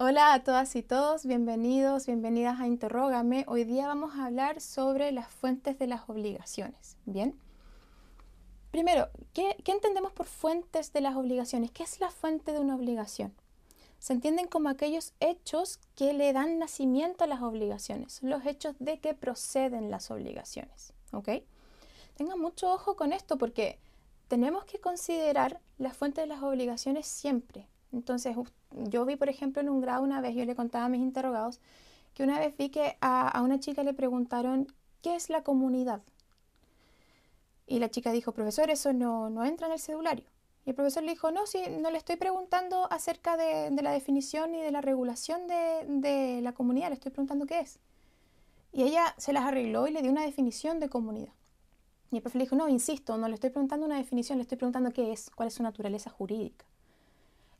Hola a todas y todos, bienvenidos, bienvenidas a Interrógame. Hoy día vamos a hablar sobre las fuentes de las obligaciones. Bien. Primero, ¿qué, ¿qué, entendemos por fuentes de las obligaciones? ¿Qué es la fuente de una obligación? Se entienden como aquellos hechos que le dan nacimiento a las obligaciones, los hechos de que proceden las obligaciones. ¿Ok? Tengan mucho ojo con esto porque tenemos que considerar la fuente de las obligaciones siempre. Entonces, yo vi, por ejemplo, en un grado una vez, yo le contaba a mis interrogados, que una vez vi que a, una chica le preguntaron, ¿qué es la comunidad? Y la chica dijo, profesor, eso no, no entra en el cedulario. Y el profesor le dijo, no, sí, no le estoy preguntando acerca de, la definición y de la regulación de, de, la comunidad, le estoy preguntando qué es. Y ella se las arregló y le dio una definición de comunidad. Y el profesor le dijo, no, insisto, no le estoy preguntando una definición, le estoy preguntando qué es, cuál es su naturaleza jurídica.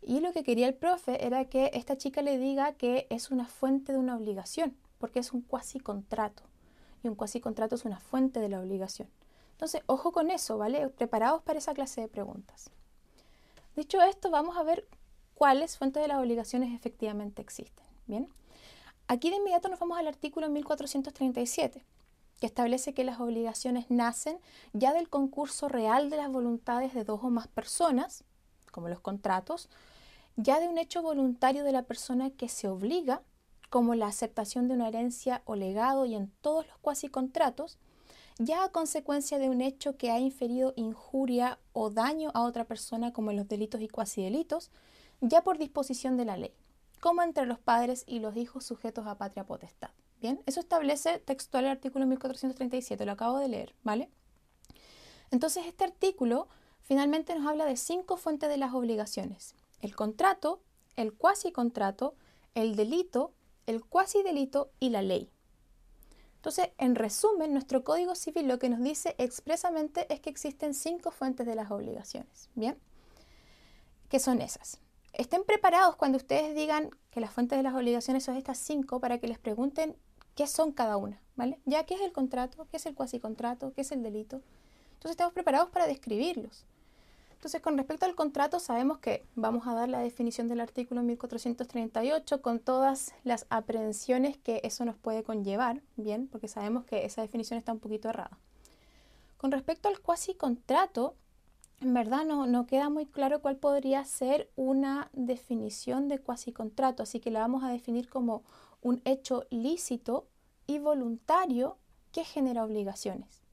Y lo que quería el profe era que esta chica le diga que es una fuente de una obligación, porque es un cuasi contrato. Y un cuasi contrato es una fuente de la obligación. Entonces, ojo con eso, ¿vale? Preparados para esa clase de preguntas. Dicho esto, vamos a ver cuáles fuentes de las obligaciones efectivamente existen. Bien. Aquí de inmediato nos vamos al artículo 1437 que establece que las obligaciones nacen ya del concurso real de las voluntades de dos o más personas, como los contratos, ya de un hecho voluntario de la persona que se obliga, como la aceptación de una herencia o legado y en todos los cuasi contratos, ya a consecuencia de un hecho que ha inferido injuria o daño a otra persona, como en los delitos y cuasi delitos, ya por disposición de la ley, como entre los padres y los hijos sujetos a patria potestad. Bien, eso establece textual el artículo 1437, lo acabo de leer, ¿vale? Entonces este artículo finalmente nos habla de cinco fuentes de las obligaciones. El contrato, el cuasi contrato, el delito, el cuasi delito y la ley. Entonces, en resumen, nuestro Código Civil lo que nos dice expresamente es que existen cinco fuentes de las obligaciones. ¿Bien? ¿Qué son esas? Estén preparados cuando ustedes digan que las fuentes de las obligaciones son estas cinco para que les pregunten qué son cada una, ¿vale? Ya qué es el contrato, qué es el cuasi contrato, qué es el delito. Entonces estamos preparados para describirlos. Entonces, con respecto al contrato, sabemos que vamos a dar la definición del artículo 1438 con todas las aprehensiones que eso nos puede conllevar, bien, porque sabemos que esa definición está un poquito errada. Con respecto al cuasi contrato, en verdad no, no queda muy claro cuál podría ser una definición de cuasi contrato, así que la vamos a definir como un hecho lícito y voluntario que genera obligaciones.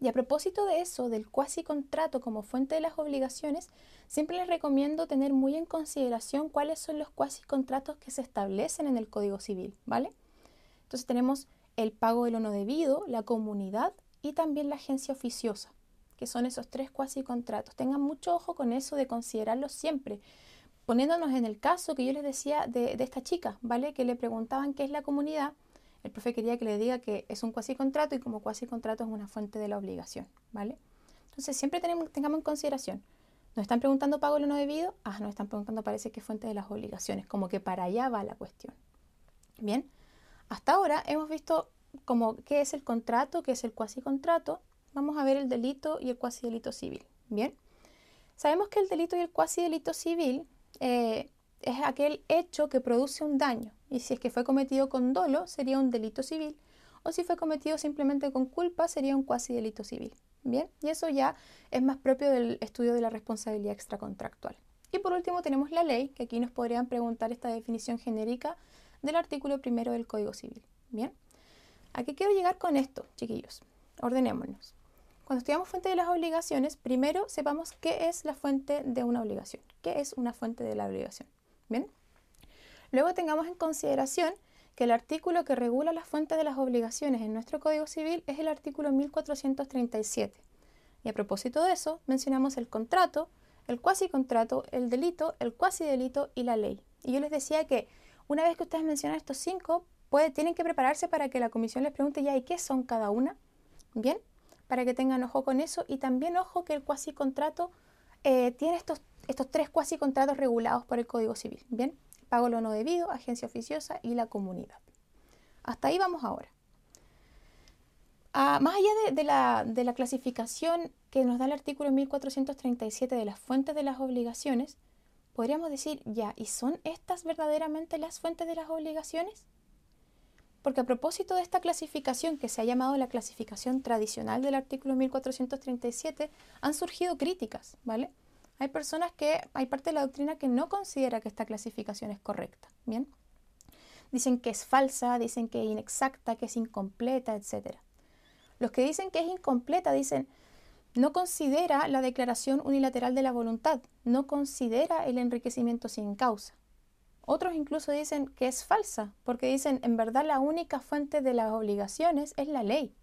Y a propósito de eso, del cuasi contrato como fuente de las obligaciones, siempre les recomiendo tener muy en consideración cuáles son los cuasi contratos que se establecen en el Código Civil, ¿vale? Entonces tenemos el pago de lo no debido, la comunidad y también la agencia oficiosa, que son esos tres cuasi contratos. Tengan mucho ojo con eso de considerarlos siempre, poniéndonos en el caso que yo les decía de, esta chica, ¿vale? Que le preguntaban qué es la comunidad, el profe quería que le diga que es un cuasi contrato y como cuasi contrato es una fuente de la obligación, ¿vale? Entonces siempre tenemos, tengamos en consideración, nos están preguntando pago lo no debido, ah, nos están preguntando parece que fuente de las obligaciones, como que para allá va la cuestión. Bien, hasta ahora hemos visto como qué es el contrato, qué es el cuasi contrato, vamos a ver el delito y el cuasi delito civil, ¿bien? Sabemos que el delito y el cuasi delito civil eh, es aquel hecho que produce un daño. Y si es que fue cometido con dolo, sería un delito civil. O si fue cometido simplemente con culpa, sería un cuasi delito civil. Bien, y eso ya es más propio del estudio de la responsabilidad extracontractual. Y por último tenemos la ley, que aquí nos podrían preguntar esta definición genérica del artículo primero del Código Civil. Bien, ¿a qué quiero llegar con esto, chiquillos? Ordenémonos. Cuando estudiamos fuente de las obligaciones, primero sepamos qué es la fuente de una obligación. ¿Qué es una fuente de la obligación? Bien. Luego tengamos en consideración que el artículo que regula las fuentes de las obligaciones en nuestro Código Civil es el artículo 1437. Y a propósito de eso, mencionamos el contrato, el cuasi contrato, el delito, el cuasi delito y la ley. Y yo les decía que una vez que ustedes mencionan estos cinco, tienen que prepararse para que la comisión les pregunte ya, ¿y qué son cada una? Bien para que tengan ojo con eso y también ojo que el cuasi contrato eh, tiene estos, estos tres cuasi contratos regulados por el Código Civil. Bien, pago lo no debido, agencia oficiosa y la comunidad. Hasta ahí vamos ahora. Ah, más allá de, la, de, la, clasificación que nos da el artículo 1437 de las fuentes de las obligaciones, podríamos decir, ya, ¿y son estas verdaderamente las fuentes de las obligaciones? Porque a propósito de esta clasificación que se ha llamado la clasificación tradicional del artículo 1437, han surgido críticas, ¿vale? Hay personas que, hay parte de la doctrina que no considera que esta clasificación es correcta, ¿bien? Dicen que es falsa, dicen que es inexacta, que es incompleta, etc. Los que dicen que es incompleta dicen, no considera la declaración unilateral de la voluntad, no considera el enriquecimiento sin causa. Otros incluso dicen que es falsa, porque dicen, en verdad la única fuente de las obligaciones es la ley.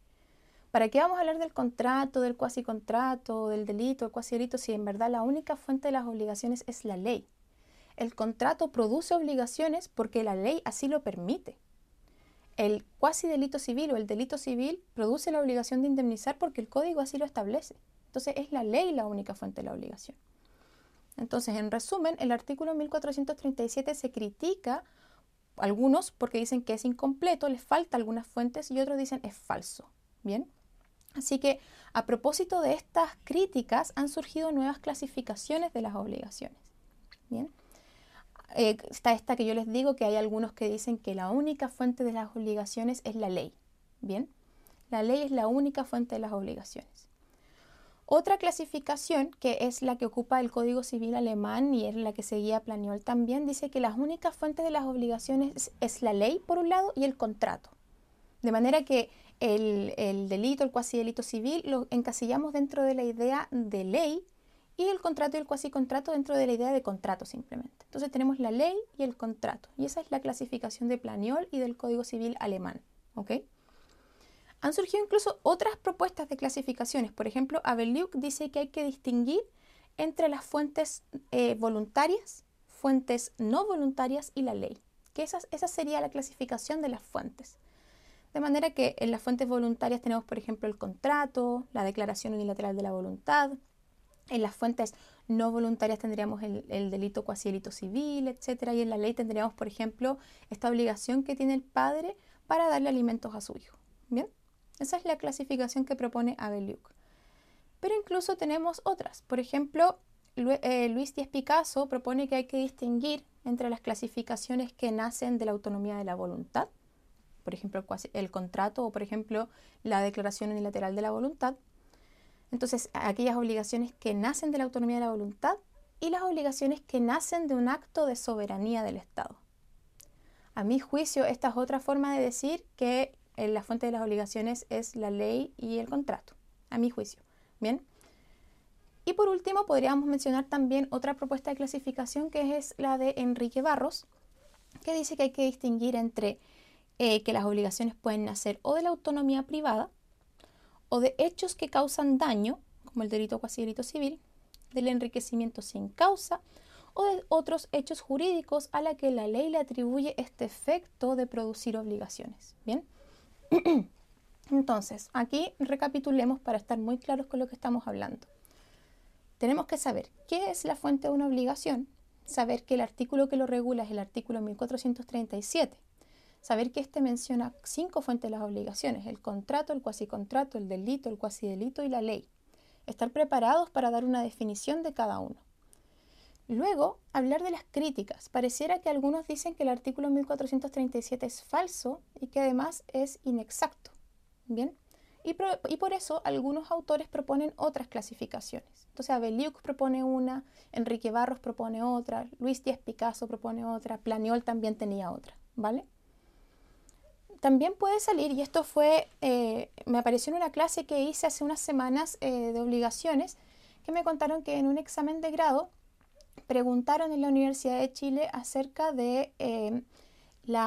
¿Para qué vamos a hablar del contrato, del cuasi contrato, del delito, del cuasi delito, si en verdad la única fuente de las obligaciones es la ley? El contrato produce obligaciones porque la ley así lo permite. El cuasi delito civil o el delito civil produce la obligación de indemnizar porque el código así lo establece. Entonces es la ley la única fuente de la obligación. Entonces, en resumen, el artículo 1437 se critica algunos porque dicen que es incompleto, les falta algunas fuentes y otros dicen es falso. Bien. Así que a propósito de estas críticas han surgido nuevas clasificaciones de las obligaciones. Bien. Eh, está esta que yo les digo que hay algunos que dicen que la única fuente de las obligaciones es la ley. Bien. La ley es la única fuente de las obligaciones. Otra clasificación, que es la que ocupa el Código Civil alemán y es la que seguía Planiol también, dice que las únicas fuentes de las obligaciones es, la ley, por un lado, y el contrato. De manera que el, el delito, el cuasi delito civil, lo encasillamos dentro de la idea de ley y el contrato y el cuasi contrato dentro de la idea de contrato simplemente. Entonces tenemos la ley y el contrato. Y esa es la clasificación de Planiol y del Código Civil alemán. ¿ok?, han surgido incluso otras propuestas de clasificaciones. Por ejemplo, Abeliuk dice que hay que distinguir entre las fuentes eh, voluntarias, fuentes no voluntarias y la ley. Que esa, esa sería la clasificación de las fuentes. De manera que en las fuentes voluntarias tenemos, por ejemplo, el contrato, la declaración unilateral de la voluntad. En las fuentes no voluntarias tendríamos el, el delito cuasi delito civil, etc. Y en la ley tendríamos, por ejemplo, esta obligación que tiene el padre para darle alimentos a su hijo. ¿Bien? Esa es la clasificación que propone Abeliuk. Pero incluso tenemos otras. Por ejemplo, eh, Luis Díaz Picasso propone que hay que distinguir entre las clasificaciones que nacen de la autonomía de la voluntad, por ejemplo, el contrato o, por ejemplo, la declaración unilateral de la voluntad. Entonces, aquellas obligaciones que nacen de la autonomía de la voluntad y las obligaciones que nacen de un acto de soberanía del Estado. A mi juicio, esta es otra forma de decir que la fuente de las obligaciones es la ley y el contrato, a mi juicio. Bien. Y por último, podríamos mencionar también otra propuesta de clasificación que es la de Enrique Barros, que dice que hay que distinguir entre eh, que las obligaciones pueden nacer o de la autonomía privada o de hechos que causan daño, como el delito cuasi delito civil, del enriquecimiento sin causa o de otros hechos jurídicos a la que la ley le atribuye este efecto de producir obligaciones. Bien. Entonces, aquí recapitulemos para estar muy claros con lo que estamos hablando. Tenemos que saber qué es la fuente de una obligación, saber que el artículo que lo regula es el artículo 1437, saber que éste menciona cinco fuentes de las obligaciones, el contrato, el cuasi contrato, el delito, el cuasi delito y la ley. Estar preparados para dar una definición de cada uno. Luego, hablar de las críticas. Pareciera que algunos dicen que el artículo 1437 es falso y que además es inexacto. Bien. Y, por eso algunos autores proponen otras clasificaciones. Entonces, Abeliuk propone una, Enrique Barros propone otra, Luis Díaz Picasso propone otra, Planiol también tenía otra. ¿Vale? También puede salir, y esto fue, eh, me apareció en una clase que hice hace unas semanas eh, de obligaciones, que me contaron que en un examen de grado preguntaron en la Universidad de Chile acerca de eh,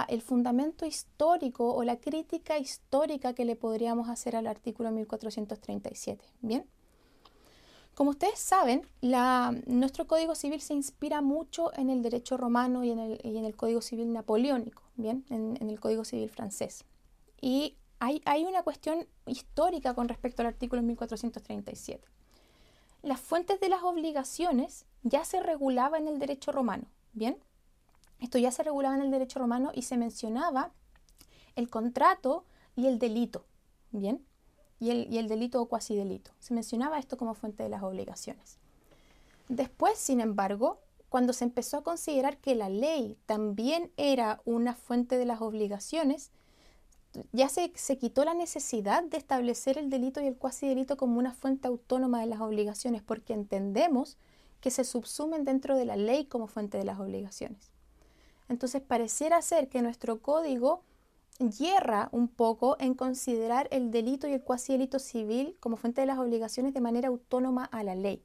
el fundamento histórico o la crítica histórica que le podríamos hacer al artículo 1437. Bien. Como ustedes saben, nuestro Código Civil se inspira mucho en el derecho romano y en el, Código Civil napoleónico, bien, en, el Código Civil francés. Y hay, hay una cuestión histórica con respecto al artículo 1437 las fuentes de las obligaciones ya se regulaba en el derecho romano, ¿bien? Esto ya se regulaba en el derecho romano y se mencionaba el contrato y el delito, ¿bien? Y el, delito o cuasi delito. Se mencionaba esto como fuente de las obligaciones. Después, sin embargo, cuando se empezó a considerar que la ley también era una fuente de las obligaciones, ya se, se, quitó la necesidad de establecer el delito y el cuasi delito como una fuente autónoma de las obligaciones, porque entendemos que se subsumen dentro de la ley como fuente de las obligaciones. Entonces pareciera ser que nuestro código hierra un poco en considerar el delito y el cuasi delito civil como fuente de las obligaciones de manera autónoma a la ley.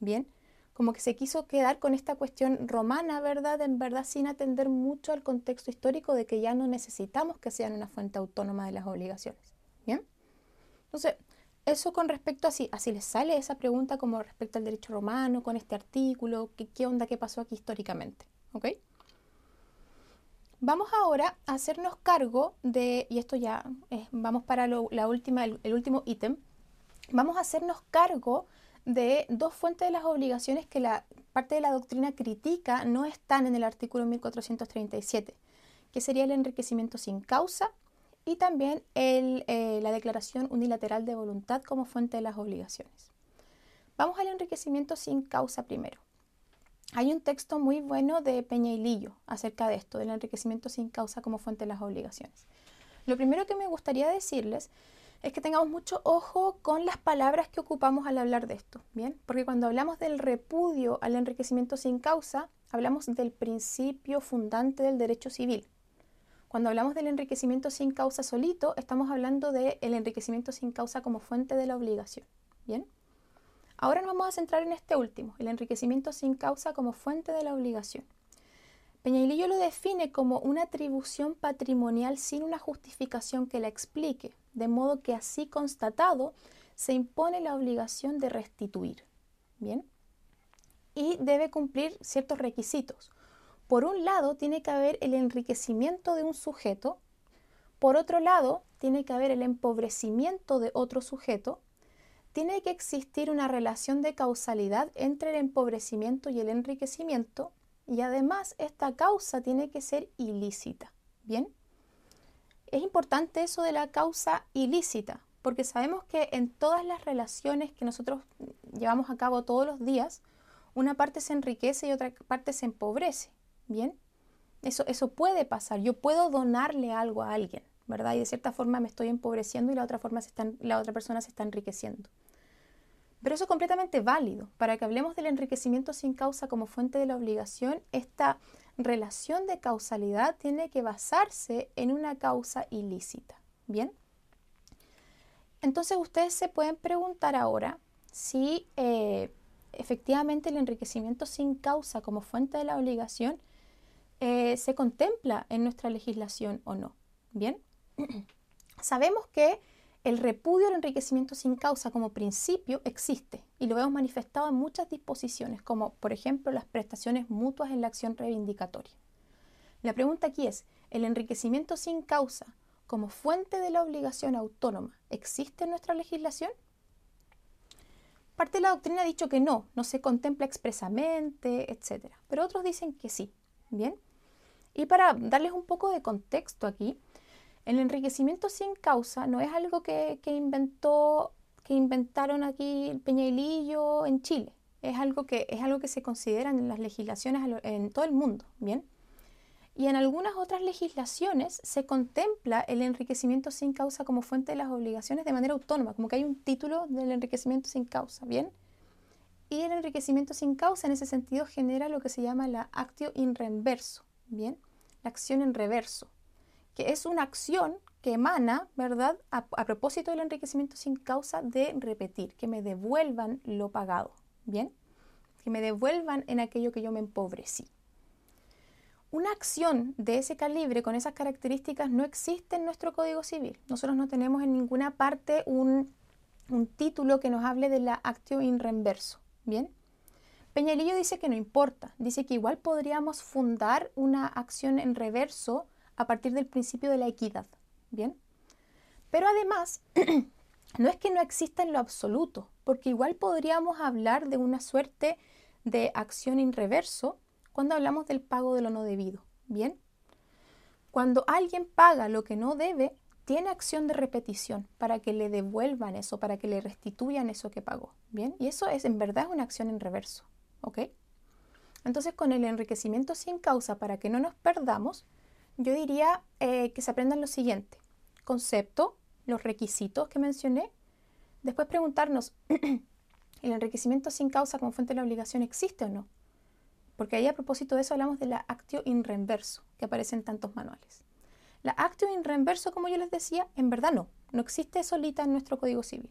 Bien, como que se quiso quedar con esta cuestión romana, ¿verdad? En verdad sin atender mucho al contexto histórico de que ya no necesitamos que sean una fuente autónoma de las obligaciones. ¿Bien? Entonces, eso con respecto a si, les sale esa pregunta como respecto al derecho romano, con este artículo, qué, onda, qué pasó aquí históricamente. ¿Ok? Vamos ahora a hacernos cargo de, y esto ya vamos para la última, el último ítem, vamos a hacernos cargo de dos fuentes de las obligaciones que la parte de la doctrina critica no están en el artículo 1437, que sería el enriquecimiento sin causa y también eh, la declaración unilateral de voluntad como fuente de las obligaciones. Vamos al enriquecimiento sin causa primero. Hay un texto muy bueno de Peña y Lillo acerca de esto, del enriquecimiento sin causa como fuente de las obligaciones. Lo primero que me gustaría decirles es que tengamos mucho ojo con las palabras que ocupamos al hablar de esto, ¿bien? Porque cuando hablamos del repudio al enriquecimiento sin causa, hablamos del principio fundante del derecho civil. Cuando hablamos del enriquecimiento sin causa solito, estamos hablando del enriquecimiento sin causa como fuente de la obligación, ¿bien? Ahora nos vamos a centrar en este último, el enriquecimiento sin causa como fuente de la obligación. Peñailillo lo define como una atribución patrimonial sin una justificación que la explique, de modo que así constatado se impone la obligación de restituir. Bien. Y debe cumplir ciertos requisitos. Por un lado, tiene que haber el enriquecimiento de un sujeto. Por otro lado, tiene que haber el empobrecimiento de otro sujeto. Tiene que existir una relación de causalidad entre el empobrecimiento y el enriquecimiento y además esta causa tiene que ser ilícita. ¿Bien? Es importante eso de la causa ilícita, porque sabemos que en todas las relaciones que nosotros llevamos a cabo todos los días, una parte se enriquece y otra parte se empobrece. ¿Bien? Eso, eso puede pasar. Yo puedo donarle algo a alguien, ¿verdad? Y de cierta forma me estoy empobreciendo y la otra, forma la otra persona se está enriqueciendo. Pero eso es completamente válido. Para que hablemos del enriquecimiento sin causa como fuente de la obligación, esta relación de causalidad tiene que basarse en una causa ilícita. ¿Bien? Entonces ustedes se pueden preguntar ahora si eh, efectivamente el enriquecimiento sin causa como fuente de la obligación eh, se contempla en nuestra legislación o no. Bien, sabemos que el repudio al enriquecimiento sin causa como principio existe y lo vemos manifestado en muchas disposiciones, como por ejemplo las prestaciones mutuas en la acción reivindicatoria. La pregunta aquí es, ¿el enriquecimiento sin causa como fuente de la obligación autónoma existe en nuestra legislación? Parte de la doctrina ha dicho que no, no se contempla expresamente, etc. Pero otros dicen que sí. Bien. Y para darles un poco de contexto aquí, el enriquecimiento sin causa no es algo que, inventó, que inventaron aquí Peña y Lillo en Chile. Es algo que, es algo que se considera en las legislaciones en todo el mundo, ¿bien? Y en algunas otras legislaciones se contempla el enriquecimiento sin causa como fuente de las obligaciones de manera autónoma, como que hay un título del enriquecimiento sin causa, ¿bien? Y el enriquecimiento sin causa en ese sentido genera lo que se llama la actio in reverso, ¿bien? La acción en reverso que es una acción que emana, ¿verdad?, a, propósito del enriquecimiento sin causa de repetir, que me devuelvan lo pagado, ¿bien? Que me devuelvan en aquello que yo me empobrecí. Una acción de ese calibre, con esas características, no existe en nuestro Código Civil. Nosotros no tenemos en ninguna parte un, un título que nos hable de la actio in reverso, ¿bien? Peñalillo dice que no importa, dice que igual podríamos fundar una acción en reverso a partir del principio de la equidad. ¿Bien? Pero además, no es que no exista en lo absoluto, porque igual podríamos hablar de una suerte de acción en reverso cuando hablamos del pago de lo no debido. ¿Bien? Cuando alguien paga lo que no debe, tiene acción de repetición para que le devuelvan eso, para que le restituyan eso que pagó. ¿Bien? Y eso es en verdad una acción en reverso. ¿Ok? Entonces, con el enriquecimiento sin causa, para que no nos perdamos, yo diría eh, que se aprendan lo siguiente. Concepto, los requisitos que mencioné. Después preguntarnos, ¿el enriquecimiento sin causa como fuente de la obligación existe o no? Porque ahí a propósito de eso hablamos de la actio in reverso, que aparece en tantos manuales. La actio in reverso, como yo les decía, en verdad no, no existe solita en nuestro Código Civil.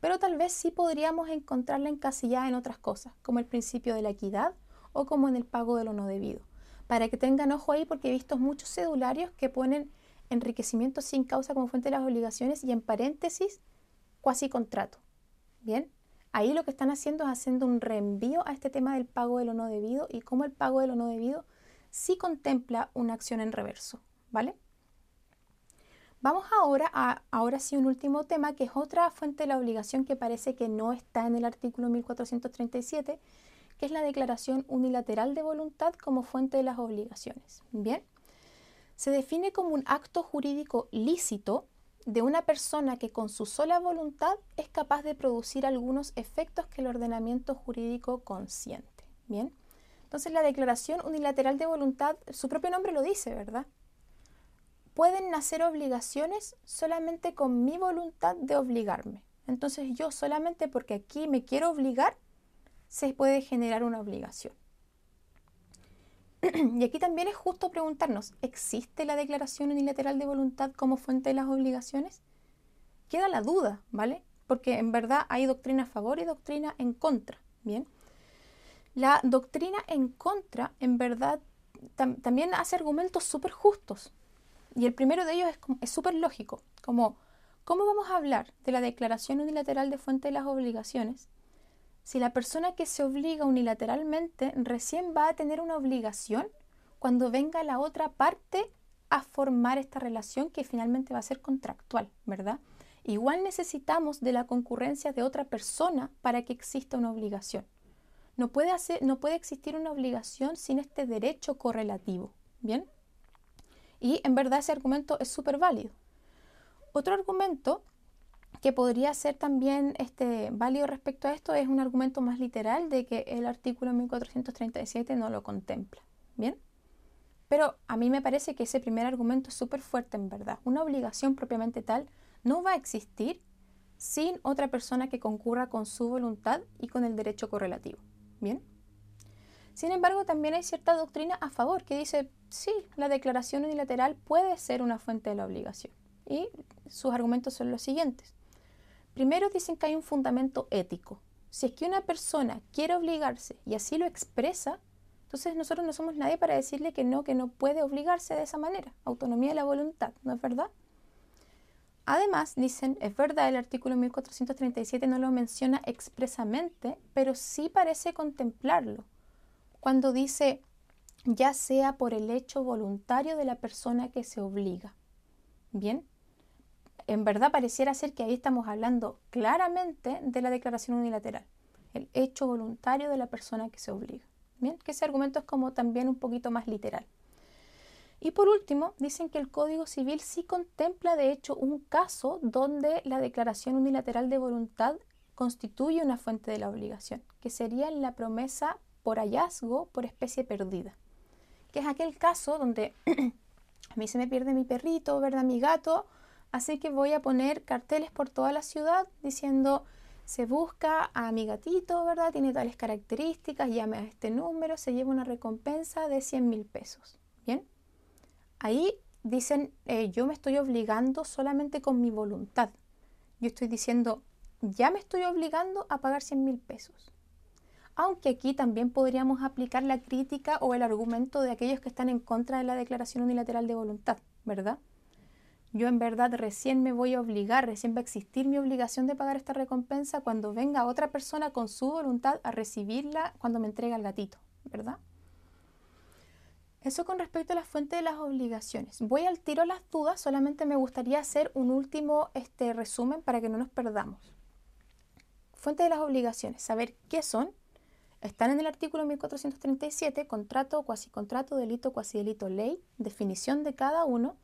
Pero tal vez sí podríamos encontrarla encasillada en otras cosas, como el principio de la equidad o como en el pago de lo no debido. Para que tengan ojo ahí, porque he visto muchos cedularios que ponen enriquecimiento sin causa como fuente de las obligaciones y en paréntesis cuasi contrato. Bien, ahí lo que están haciendo es haciendo un reenvío a este tema del pago de lo no debido y cómo el pago de lo no debido sí contempla una acción en reverso, ¿vale? Vamos ahora a, ahora sí, un último tema que es otra fuente de la obligación que parece que no está en el artículo 1437 que es la declaración unilateral de voluntad como fuente de las obligaciones. Bien, se define como un acto jurídico lícito de una persona que con su sola voluntad es capaz de producir algunos efectos que el ordenamiento jurídico consiente. Bien, entonces la declaración unilateral de voluntad, su propio nombre lo dice, ¿verdad? Pueden nacer obligaciones solamente con mi voluntad de obligarme. Entonces yo solamente porque aquí me quiero obligar, se puede generar una obligación. y aquí también es justo preguntarnos, ¿existe la declaración unilateral de voluntad como fuente de las obligaciones? Queda la duda, ¿vale? Porque en verdad hay doctrina a favor y doctrina en contra, ¿bien? La doctrina en contra, en verdad, también hace argumentos súper justos. Y el primero de ellos es súper lógico, como, ¿cómo vamos a hablar de la declaración unilateral de fuente de las obligaciones si la persona que se obliga unilateralmente recién va a tener una obligación cuando venga la otra parte a formar esta relación que finalmente va a ser contractual, ¿verdad? Igual necesitamos de la concurrencia de otra persona para que exista una obligación. No puede, hacer, no puede existir una obligación sin este derecho correlativo, ¿bien? Y en verdad ese argumento es súper válido. Otro argumento que podría ser también este, válido respecto a esto es un argumento más literal de que el artículo 1437 no lo contempla. ¿Bien? Pero a mí me parece que ese primer argumento es súper fuerte en verdad. Una obligación propiamente tal no va a existir sin otra persona que concurra con su voluntad y con el derecho correlativo. ¿Bien? Sin embargo, también hay cierta doctrina a favor que dice, sí, la declaración unilateral puede ser una fuente de la obligación. Y sus argumentos son los siguientes. Primero dicen que hay un fundamento ético. Si es que una persona quiere obligarse y así lo expresa, entonces nosotros no somos nadie para decirle que no, que no puede obligarse de esa manera. Autonomía de la voluntad, ¿no es verdad? Además, dicen, es verdad, el artículo 1437 no lo menciona expresamente, pero sí parece contemplarlo. Cuando dice, ya sea por el hecho voluntario de la persona que se obliga. Bien, en verdad pareciera ser que ahí estamos hablando claramente de la declaración unilateral, el hecho voluntario de la persona que se obliga. Bien, que ese argumento es como también un poquito más literal. Y por último, dicen que el Código Civil sí contempla de hecho un caso donde la declaración unilateral de voluntad constituye una fuente de la obligación, que sería la promesa por hallazgo por especie perdida, que es aquel caso donde a mí se me pierde mi perrito, ¿verdad? Mi gato, Así que voy a poner carteles por toda la ciudad diciendo se busca a mi gatito, ¿verdad? Tiene tales características, llame a este número, se lleva una recompensa de 100 mil pesos. ¿Bien? Ahí dicen, eh, yo me estoy obligando solamente con mi voluntad. Yo estoy diciendo, ya me estoy obligando a pagar 100 mil pesos. Aunque aquí también podríamos aplicar la crítica o el argumento de aquellos que están en contra de la declaración unilateral de voluntad, ¿verdad? Yo en verdad recién me voy a obligar, recién va a existir mi obligación de pagar esta recompensa cuando venga otra persona con su voluntad a recibirla cuando me entrega el gatito, ¿verdad? Eso con respecto a la fuente de las obligaciones. Voy al tiro las dudas, solamente me gustaría hacer un último este, resumen para que no nos perdamos. Fuente de las obligaciones, saber qué son. Están en el artículo 1437, contrato, cuasi contrato, delito, cuasi delito, ley, definición de cada uno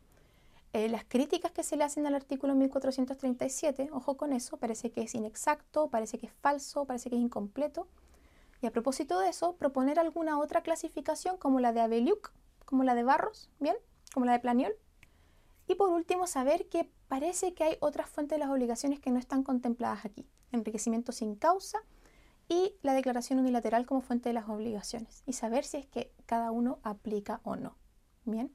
eh, las críticas que se le hacen al artículo 1437, ojo con eso, parece que es inexacto, parece que es falso, parece que es incompleto. Y a propósito de eso, proponer alguna otra clasificación como la de Abeliuk, como la de Barros, ¿bien? Como la de Planiol. Y por último, saber que parece que hay otras fuentes de las obligaciones que no están contempladas aquí. Enriquecimiento sin causa y la declaración unilateral como fuente de las obligaciones. Y saber si es que cada uno aplica o no. Bien.